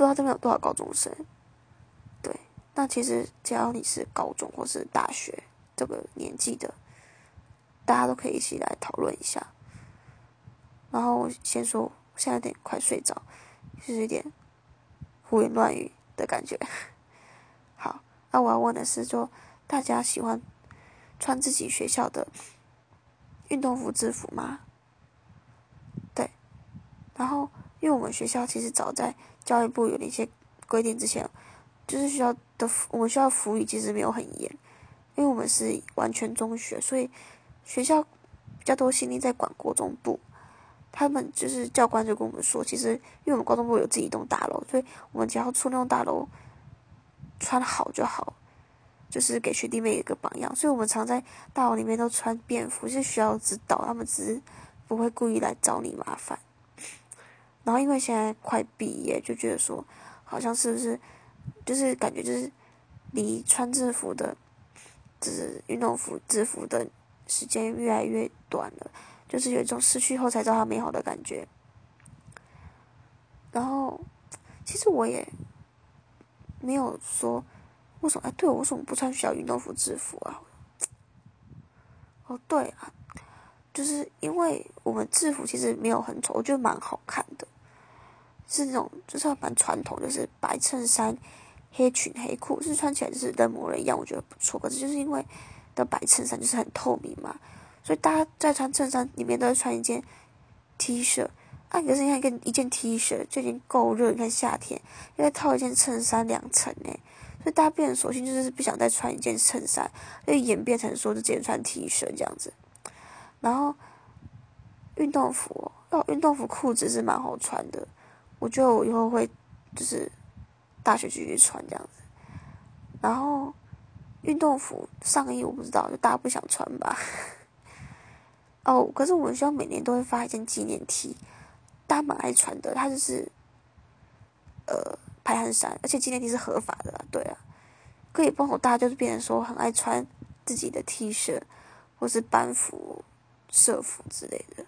不知道这边有多少高中生。对，那其实只要你是高中或是大学这个年纪的，大家都可以一起来讨论一下。然后我先说，我现在有点快睡着，就是有点胡言乱语的感觉。好，那我要问的是，就大家喜欢穿自己学校的运动服制服吗？对，然后因为我们学校其实早在教育部有那些规定之前，就是学校的我们学校服语其实没有很严，因为我们是完全中学，所以学校比较多心力在管国中部。他们就是教官就跟我们说，其实因为我们高中部有自己一栋大楼，所以我们只要出那栋大楼穿好就好，就是给学弟妹一个榜样。所以我们常在大楼里面都穿便服，是需要指导，他们只是不会故意来找你麻烦。然后因为现在快毕业，就觉得说好像是不是就是感觉就是离穿制服的，就是运动服制服的时间越来越短了。就是有一种失去后才知道它美好的感觉。然后，其实我也没有说为什么哎，对我为什么不穿小运动服制服啊？哦，对啊，就是因为我们制服其实没有很丑，我觉得蛮好看的，是那种就是蛮传统，就是白衬衫、黑裙、黑裤，是穿起来就是跟模人一样，我觉得不错。可是就是因为的白衬衫就是很透明嘛。所以大家在穿衬衫里面都是穿一件 T 恤，啊，可是你看一个一件 T 恤就已经够热，你看夏天，因为套一件衬衫两层呢，所以大家变成索性就是不想再穿一件衬衫，就演变成说就直接穿 T 恤这样子。然后运动服哦，运动服裤子是蛮好穿的，我觉得我以后会就是大学继续穿这样子。然后运动服上衣我不知道，就大家不想穿吧。哦，可是我们学校每年都会发一件纪念 T，大家蛮爱穿的。它就是，呃，排汗衫，而且纪念 T 是合法的，对啊。可以帮我大家就是变成说很爱穿自己的 T 恤，或是班服、社服之类的。